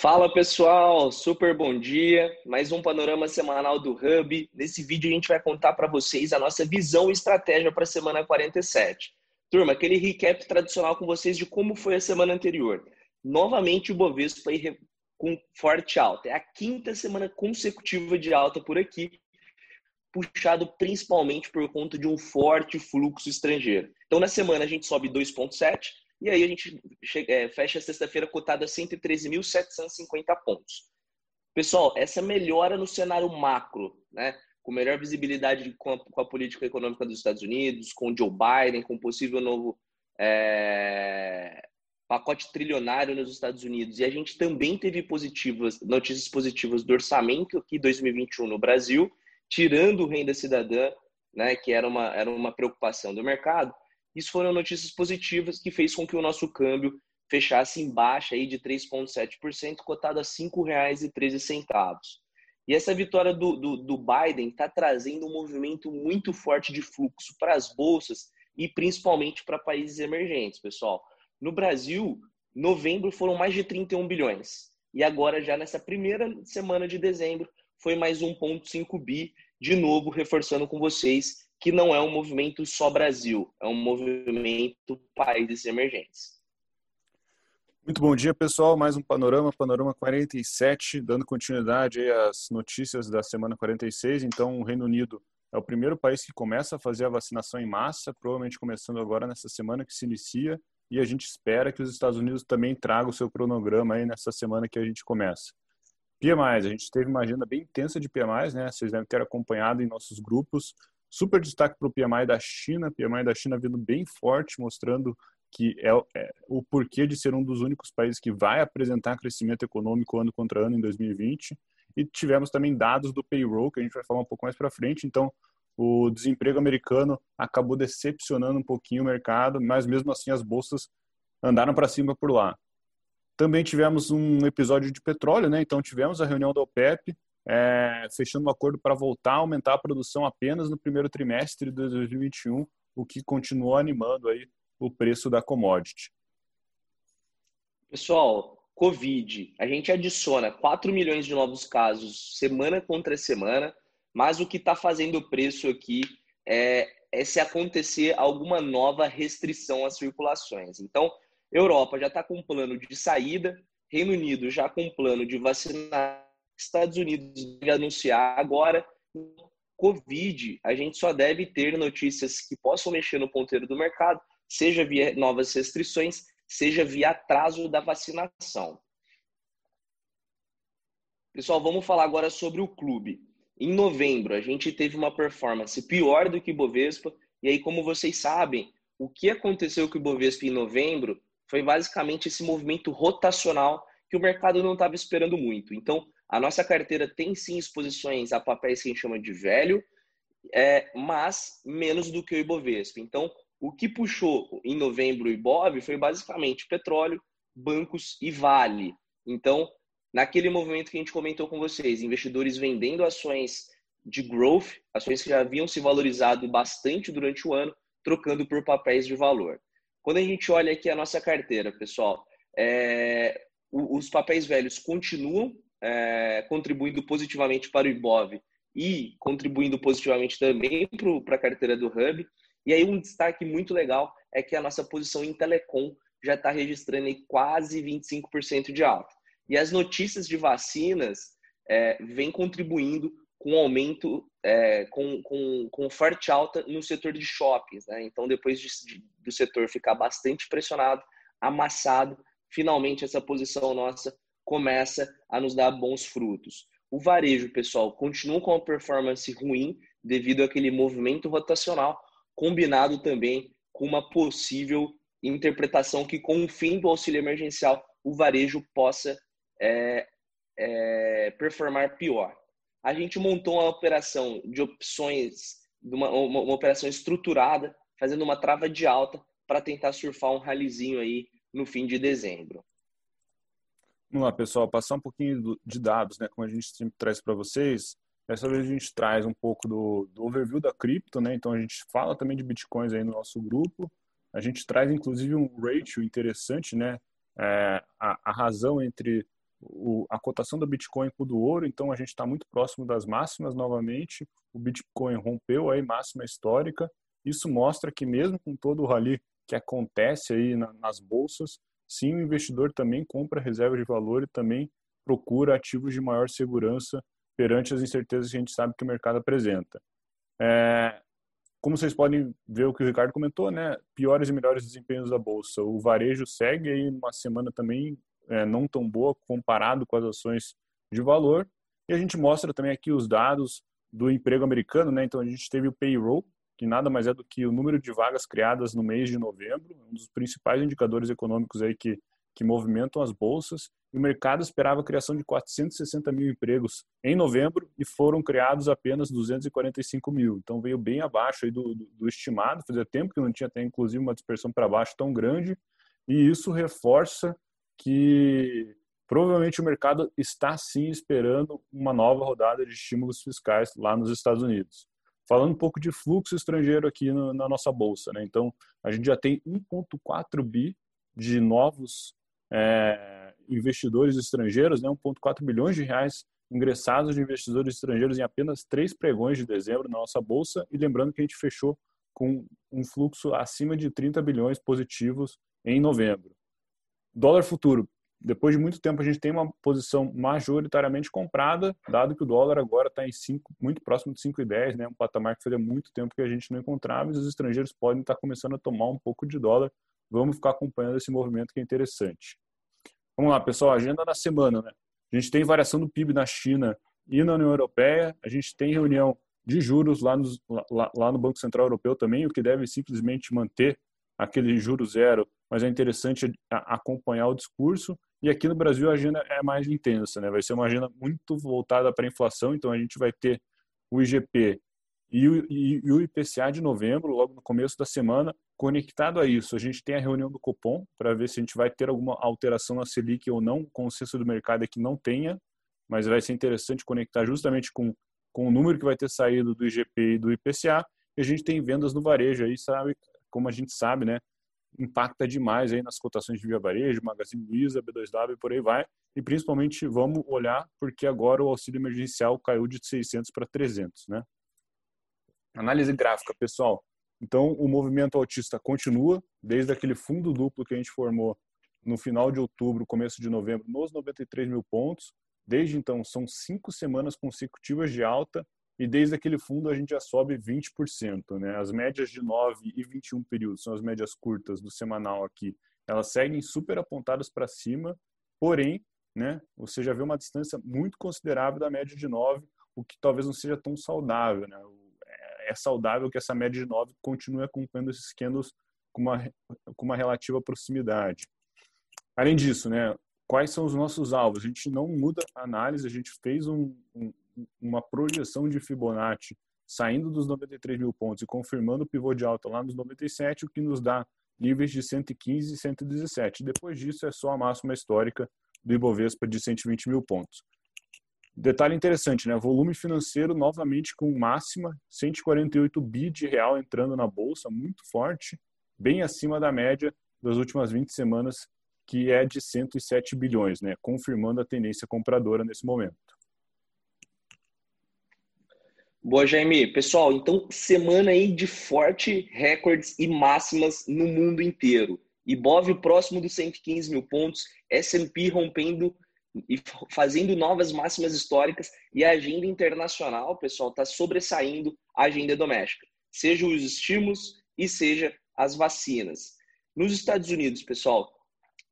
Fala pessoal, super bom dia. Mais um panorama semanal do Hub. Nesse vídeo a gente vai contar para vocês a nossa visão e estratégia para a semana 47. Turma, aquele recap tradicional com vocês de como foi a semana anterior. Novamente o Bovespa com forte alta. É a quinta semana consecutiva de alta por aqui, puxado principalmente por conta de um forte fluxo estrangeiro. Então na semana a gente sobe 2,7 e aí a gente chega, é, fecha sexta-feira cotada a 113.750 pontos. Pessoal, essa melhora no cenário macro, né? com melhor visibilidade com a, com a, política econômica dos Estados Unidos, com Joe Biden, com possível novo é, pacote trilionário nos Estados Unidos. E a gente também teve positivas, notícias positivas do orçamento aqui 2021 no Brasil, tirando o renda cidadã, né, que era uma, era uma preocupação do mercado. Isso foram notícias positivas que fez com que o nosso câmbio fechasse em baixa aí de 3,7%, cotado a R$ 5,13. E essa vitória do, do, do Biden está trazendo um movimento muito forte de fluxo para as bolsas e principalmente para países emergentes, pessoal. No Brasil, novembro foram mais de 31 bilhões. E agora, já nessa primeira semana de dezembro, foi mais 1,5 bi, de novo reforçando com vocês que não é um movimento só Brasil, é um movimento países emergentes. Muito bom dia, pessoal. Mais um Panorama, Panorama 47, dando continuidade às notícias da semana 46. Então, o Reino Unido é o primeiro país que começa a fazer a vacinação em massa, provavelmente começando agora nessa semana que se inicia, e a gente espera que os Estados Unidos também tragam o seu cronograma aí nessa semana que a gente começa. PMIs, a gente teve uma agenda bem intensa de PMIs, né? Vocês devem ter acompanhado em nossos grupos. Super destaque para o PMI da China, PMI da China vindo bem forte, mostrando que é, é, o porquê de ser um dos únicos países que vai apresentar crescimento econômico ano contra ano em 2020. E tivemos também dados do payroll, que a gente vai falar um pouco mais para frente. Então, o desemprego americano acabou decepcionando um pouquinho o mercado, mas mesmo assim as bolsas andaram para cima por lá. Também tivemos um episódio de petróleo, né? Então tivemos a reunião da OPEP, é, fechando um acordo para voltar a aumentar a produção apenas no primeiro trimestre de 2021, o que continuou animando aí o preço da commodity. Pessoal, Covid, a gente adiciona 4 milhões de novos casos semana contra semana, mas o que está fazendo o preço aqui é, é, se acontecer alguma nova restrição às circulações. Então, Europa já está com um plano de saída, Reino Unido já com um plano de vacinar Estados Unidos deve anunciar agora. Covid, a gente só deve ter notícias que possam mexer no ponteiro do mercado, seja via novas restrições, seja via atraso da vacinação. Pessoal, vamos falar agora sobre o clube. Em novembro, a gente teve uma performance pior do que o Bovespa, e aí, como vocês sabem, o que aconteceu com o Bovespa em novembro foi basicamente esse movimento rotacional que o mercado não estava esperando muito. Então, a nossa carteira tem sim exposições a papéis que a gente chama de velho, é, mas menos do que o Ibovespa. Então, o que puxou em novembro o Ibov foi basicamente petróleo, bancos e Vale. Então, naquele movimento que a gente comentou com vocês, investidores vendendo ações de growth, ações que já haviam se valorizado bastante durante o ano, trocando por papéis de valor. Quando a gente olha aqui a nossa carteira, pessoal, é, os papéis velhos continuam é, contribuindo positivamente para o IBOV e contribuindo positivamente também para a carteira do Hub. E aí um destaque muito legal é que a nossa posição em telecom já está registrando quase 25% de alta. E as notícias de vacinas é, vêm contribuindo com aumento, é, com, com, com forte alta no setor de shoppings. Né? Então, depois de, de, do setor ficar bastante pressionado, amassado, finalmente essa posição nossa começa a nos dar bons frutos. O varejo, pessoal, continua com uma performance ruim devido àquele movimento rotacional, combinado também com uma possível interpretação que, com o fim do auxílio emergencial, o varejo possa é, é, performar pior. A gente montou uma operação de opções, uma, uma, uma operação estruturada, fazendo uma trava de alta para tentar surfar um ralizinho aí no fim de dezembro. Vamos lá, pessoal, passar um pouquinho de dados, né, como a gente sempre traz para vocês. Dessa vez a gente traz um pouco do, do, overview da cripto, né? Então a gente fala também de bitcoins aí no nosso grupo. A gente traz inclusive um ratio interessante, né? É, a, a, razão entre o, a cotação do Bitcoin com o do ouro, então a gente está muito próximo das máximas novamente. O Bitcoin rompeu aí máxima histórica. Isso mostra que mesmo com todo o rally que acontece aí na, nas bolsas, sim, o investidor também compra reserva de valor e também procura ativos de maior segurança perante as incertezas que a gente sabe que o mercado apresenta. É, como vocês podem ver o que o Ricardo comentou, né, piores e melhores desempenhos da bolsa. O varejo segue aí uma semana também é, não tão boa comparado com as ações de valor. E a gente mostra também aqui os dados do emprego americano, né? Então a gente teve o payroll, que nada mais é do que o número de vagas criadas no mês de novembro, um dos principais indicadores econômicos aí que que movimentam as bolsas. E o mercado esperava a criação de 460 mil empregos em novembro e foram criados apenas 245 mil. Então veio bem abaixo aí do, do, do estimado. Fazia tempo que não tinha até inclusive uma dispersão para baixo tão grande. E isso reforça que provavelmente o mercado está sim esperando uma nova rodada de estímulos fiscais lá nos Estados Unidos. Falando um pouco de fluxo estrangeiro aqui no, na nossa bolsa, né? Então, a gente já tem 1,4 bi de novos é, investidores estrangeiros, né, 1,4 bilhões de reais ingressados de investidores estrangeiros em apenas três pregões de dezembro na nossa bolsa. E lembrando que a gente fechou com um fluxo acima de 30 bilhões positivos em novembro. Dólar futuro. Depois de muito tempo, a gente tem uma posição majoritariamente comprada, dado que o dólar agora está em cinco, muito próximo de 5,10, né? um patamar que fazia muito tempo que a gente não encontrava, e os estrangeiros podem estar começando a tomar um pouco de dólar Vamos ficar acompanhando esse movimento que é interessante. Vamos lá, pessoal, agenda da semana, né? A gente tem variação do PIB na China e na União Europeia, a gente tem reunião de juros lá, lá, lá no Banco Central Europeu também, o que deve simplesmente manter aquele juro zero, mas é interessante acompanhar o discurso. E aqui no Brasil a agenda é mais intensa, né? Vai ser uma agenda muito voltada para a inflação, então a gente vai ter o IGP e o, e, e o IPCA de novembro, logo no começo da semana, conectado a isso, a gente tem a reunião do Copom para ver se a gente vai ter alguma alteração na Selic ou não. O consenso do mercado é que não tenha, mas vai ser interessante conectar justamente com, com o número que vai ter saído do IGP e do IPCA. E a gente tem vendas no varejo aí, sabe, como a gente sabe, né? Impacta demais aí nas cotações de Via Varejo, Magazine Luiza, B2W e por aí vai. E principalmente vamos olhar porque agora o auxílio emergencial caiu de 600 para 300, né? Análise gráfica, pessoal. Então, o movimento autista continua, desde aquele fundo duplo que a gente formou no final de outubro, começo de novembro, nos 93 mil pontos. Desde então, são cinco semanas consecutivas de alta e desde aquele fundo a gente já sobe 20%. Né? As médias de 9 e 21 períodos, são as médias curtas do semanal aqui, elas seguem super apontadas para cima, porém, né, você já vê uma distância muito considerável da média de 9, o que talvez não seja tão saudável. Né? é saudável que essa média de 9 continue acompanhando esses candles com uma, com uma relativa proximidade. Além disso, né, quais são os nossos alvos? A gente não muda a análise, a gente fez um, um, uma projeção de Fibonacci saindo dos 93 mil pontos e confirmando o pivô de alta lá nos 97, o que nos dá níveis de 115 e 117. Depois disso, é só a máxima histórica do Ibovespa de 120 mil pontos. Detalhe interessante, né? Volume financeiro novamente com máxima, 148 bi de real entrando na bolsa, muito forte, bem acima da média das últimas 20 semanas, que é de 107 bilhões, né? Confirmando a tendência compradora nesse momento. Boa, Jaime. Pessoal, então semana aí de forte recordes e máximas no mundo inteiro. Ibov próximo dos 115 mil pontos, S&P rompendo e fazendo novas máximas históricas e a agenda internacional, pessoal, está sobressaindo a agenda doméstica, seja os estímulos e seja as vacinas. Nos Estados Unidos, pessoal,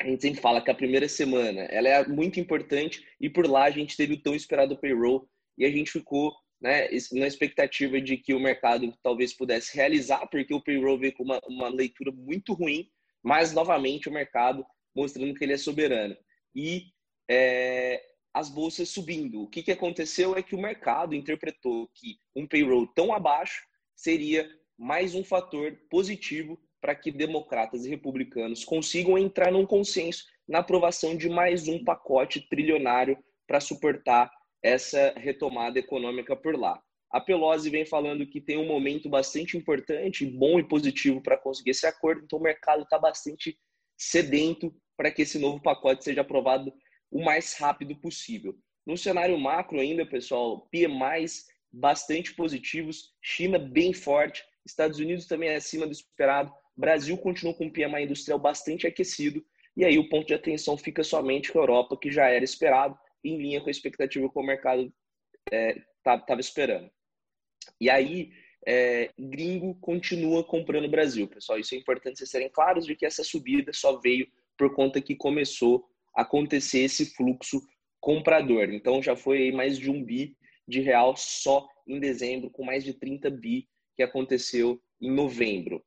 a gente sempre fala que a primeira semana ela é muito importante e por lá a gente teve o tão esperado payroll e a gente ficou né, na expectativa de que o mercado talvez pudesse realizar, porque o payroll veio com uma, uma leitura muito ruim, mas novamente o mercado mostrando que ele é soberano. E é, as bolsas subindo. O que, que aconteceu é que o mercado interpretou que um payroll tão abaixo seria mais um fator positivo para que democratas e republicanos consigam entrar num consenso na aprovação de mais um pacote trilionário para suportar essa retomada econômica por lá. A Pelosi vem falando que tem um momento bastante importante, bom e positivo para conseguir esse acordo, então o mercado está bastante sedento para que esse novo pacote seja aprovado o mais rápido possível. No cenário macro ainda, pessoal, PMIs bastante positivos, China bem forte, Estados Unidos também acima do esperado, Brasil continua com um PMI industrial bastante aquecido, e aí o ponto de atenção fica somente com a Europa, que já era esperado, em linha com a expectativa que o mercado estava é, esperando. E aí, é, gringo continua comprando o Brasil, pessoal. Isso é importante vocês serem claros de que essa subida só veio por conta que começou a acontecer esse fluxo comprador. Então já foi mais de um bi de real só em dezembro, com mais de 30 bi que aconteceu em novembro.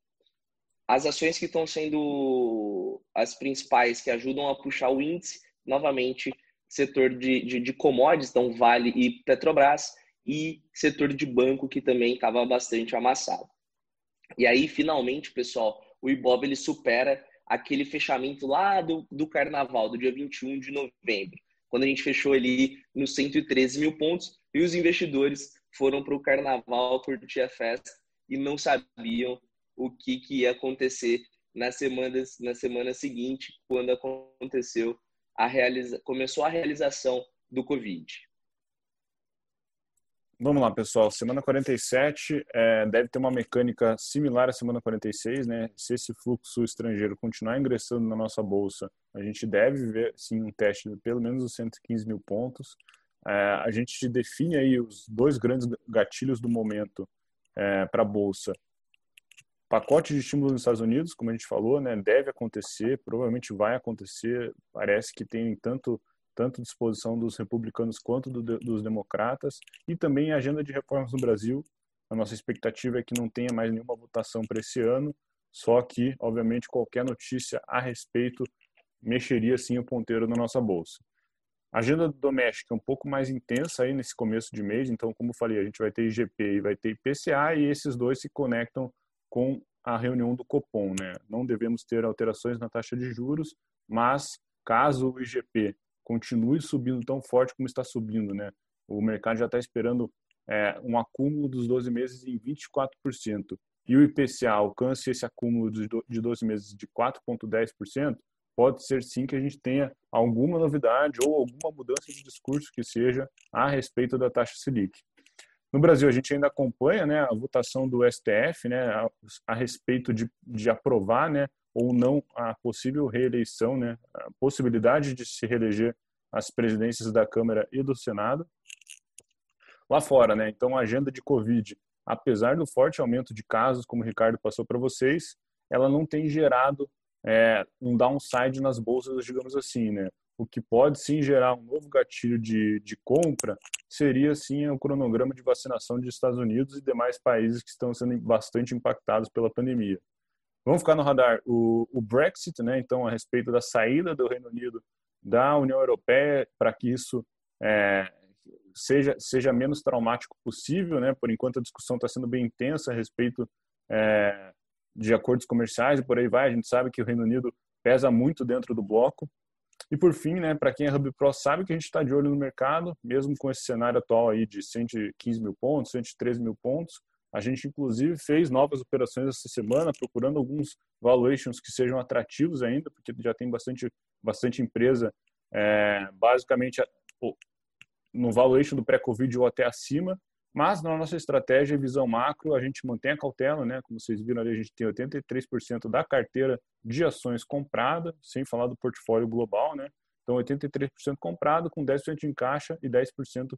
As ações que estão sendo as principais que ajudam a puxar o índice, novamente, setor de, de, de commodities, então Vale e Petrobras, e setor de banco, que também estava bastante amassado. E aí, finalmente, pessoal, o Ibov ele supera aquele fechamento lá do, do carnaval, do dia 21 de novembro, quando a gente fechou ali nos 113 mil pontos e os investidores foram para o carnaval curtir a festa e não sabiam o que, que ia acontecer na semana, na semana seguinte, quando aconteceu a realiza, começou a realização do Covid. Vamos lá, pessoal. Semana 47 é, deve ter uma mecânica similar à semana 46, né? Se esse fluxo estrangeiro continuar ingressando na nossa bolsa, a gente deve ver, sim, um teste de pelo menos os 115 mil pontos. É, a gente define aí os dois grandes gatilhos do momento é, para a bolsa. Pacote de estímulo nos Estados Unidos, como a gente falou, né? Deve acontecer, provavelmente vai acontecer. Parece que tem tanto tanto disposição dos republicanos quanto do, dos democratas, e também a agenda de reformas no Brasil. A nossa expectativa é que não tenha mais nenhuma votação para esse ano, só que, obviamente, qualquer notícia a respeito mexeria sim o ponteiro na nossa bolsa. A agenda doméstica é um pouco mais intensa aí nesse começo de mês, então, como falei, a gente vai ter IGP e vai ter IPCA, e esses dois se conectam com a reunião do Copom, né? Não devemos ter alterações na taxa de juros, mas caso o IGP continue subindo tão forte como está subindo, né? O mercado já está esperando é, um acúmulo dos 12 meses em 24%. E o IPCA alcance esse acúmulo de 12 meses de 4,10%, pode ser sim que a gente tenha alguma novidade ou alguma mudança de discurso que seja a respeito da taxa Selic. No Brasil, a gente ainda acompanha né, a votação do STF né, a, a respeito de, de aprovar né, ou não a possível reeleição, né, a possibilidade de se reeleger as presidências da Câmara e do Senado. Lá fora, né, então a agenda de Covid, apesar do forte aumento de casos, como o Ricardo passou para vocês, ela não tem gerado é, um downside nas bolsas, digamos assim, né? O que pode sim gerar um novo gatilho de, de compra seria sim o cronograma de vacinação dos Estados Unidos e demais países que estão sendo bastante impactados pela pandemia. Vamos ficar no radar o, o Brexit, né? Então, a respeito da saída do Reino Unido da União Europeia, para que isso é, seja seja menos traumático possível, né? Por enquanto a discussão está sendo bem intensa a respeito é, de acordos comerciais e por aí vai. A gente sabe que o Reino Unido pesa muito dentro do bloco. E por fim, né, para quem é Hub Pro sabe que a gente está de olho no mercado, mesmo com esse cenário atual aí de 115 mil pontos, 113 mil pontos, a gente, inclusive, fez novas operações essa semana, procurando alguns valuations que sejam atrativos ainda, porque já tem bastante, bastante empresa, é, basicamente, no valuation do pré-Covid ou até acima. Mas na nossa estratégia e visão macro, a gente mantém a cautela, né? Como vocês viram ali, a gente tem 83% da carteira de ações comprada, sem falar do portfólio global, né? Então, 83% comprado, com 10% em caixa e 10%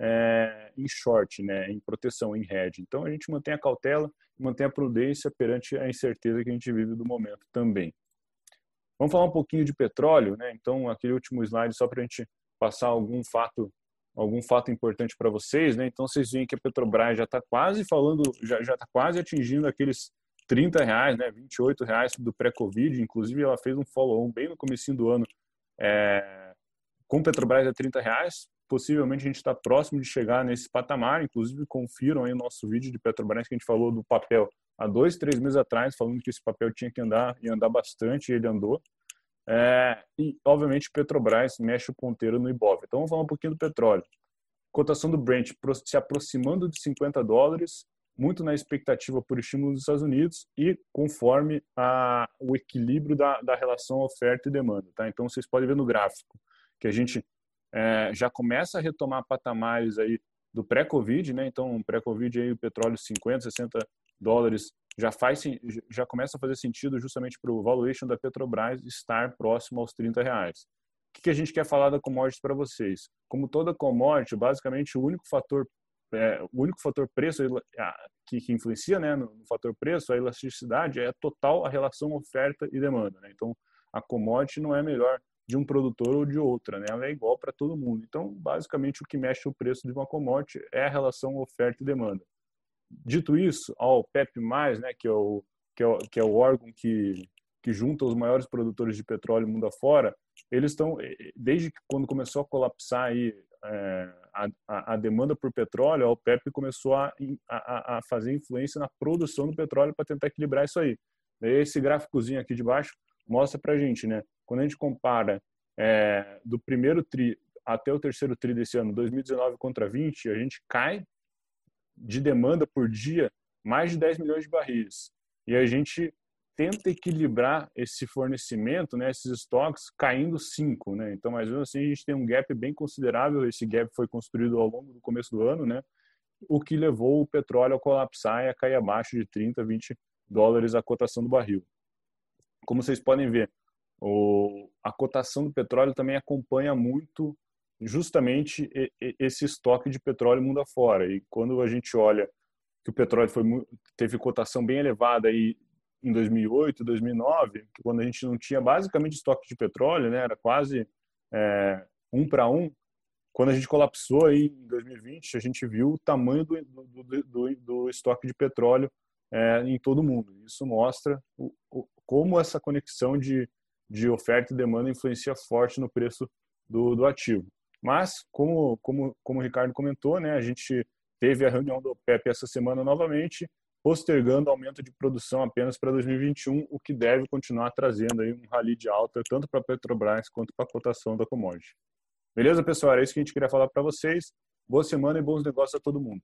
é, em short, né, em proteção, em hedge. Então a gente mantém a cautela, mantém a prudência perante a incerteza que a gente vive do momento também. Vamos falar um pouquinho de petróleo, né? Então aquele último slide só para a gente passar algum fato, algum fato importante para vocês, né? Então vocês veem que a Petrobras já está quase falando, já está quase atingindo aqueles 30 reais, né? 28 reais do pré-Covid. Inclusive ela fez um follow-on bem no começo do ano é, com Petrobras a 30 reais possivelmente a gente está próximo de chegar nesse patamar. Inclusive, confiram aí o nosso vídeo de Petrobras que a gente falou do papel há dois, três meses atrás, falando que esse papel tinha que andar e andar bastante, e ele andou. É, e, obviamente, Petrobras mexe o ponteiro no Ibov. Então, vamos falar um pouquinho do petróleo. Cotação do Brent se aproximando de 50 dólares, muito na expectativa por estímulo dos Estados Unidos e conforme a, o equilíbrio da, da relação oferta e demanda. Tá? Então, vocês podem ver no gráfico que a gente é, já começa a retomar patamares aí do pré-Covid, né? Então, pré-Covid aí o petróleo 50, 60 dólares já faz já começa a fazer sentido justamente para o valuation da Petrobras estar próximo aos 30 reais. O que a gente quer falar da commodity para vocês? Como toda commodity, basicamente o único fator é, o único fator preço que, que influencia né, no, no, fator preço, a elasticidade, é total a relação oferta e demanda. Né? Então, a commodity não é melhor de um produtor ou de outra, né? ela é igual para todo mundo. Então, basicamente, o que mexe o preço de uma commodity é a relação oferta e demanda. Dito isso, a OPEP+, né, que, é o, que, é o, que é o órgão que, que junta os maiores produtores de petróleo mundo afora, eles estão, desde que quando começou a colapsar aí, é, a, a, demanda por petróleo, a OPEP começou a, a, a fazer influência na produção do petróleo para tentar equilibrar isso aí. Esse gráficozinho aqui de baixo mostra para a gente, né? Quando a gente compara é, do primeiro tri até o terceiro tri desse ano, 2019 contra 20, a gente cai de demanda por dia mais de 10 milhões de barris. E a gente tenta equilibrar esse fornecimento, né, esses estoques, caindo 5. Né? Então, mais ou menos assim, a gente tem um gap bem considerável. Esse gap foi construído ao longo do começo do ano, né? o que levou o petróleo a colapsar e a cair abaixo de 30, 20 dólares a cotação do barril. Como vocês podem ver, o, a cotação do petróleo também acompanha muito justamente esse estoque de petróleo mundo afora. E quando a gente olha que o petróleo foi, teve cotação bem elevada aí em 2008, 2009, quando a gente não tinha basicamente estoque de petróleo, né, era quase é, um para um. Quando a gente colapsou aí em 2020, a gente viu o tamanho do, do, do, do estoque de petróleo é, em todo o mundo. Isso mostra o, o, como essa conexão de, de oferta e demanda influencia forte no preço do, do ativo. Mas, como, como, como o Ricardo comentou, né, a gente teve a reunião do OPEP essa semana novamente, postergando o aumento de produção apenas para 2021, o que deve continuar trazendo aí um rally de alta tanto para a Petrobras quanto para a cotação da commodity. Beleza, pessoal? Era isso que a gente queria falar para vocês. Boa semana e bons negócios a todo mundo.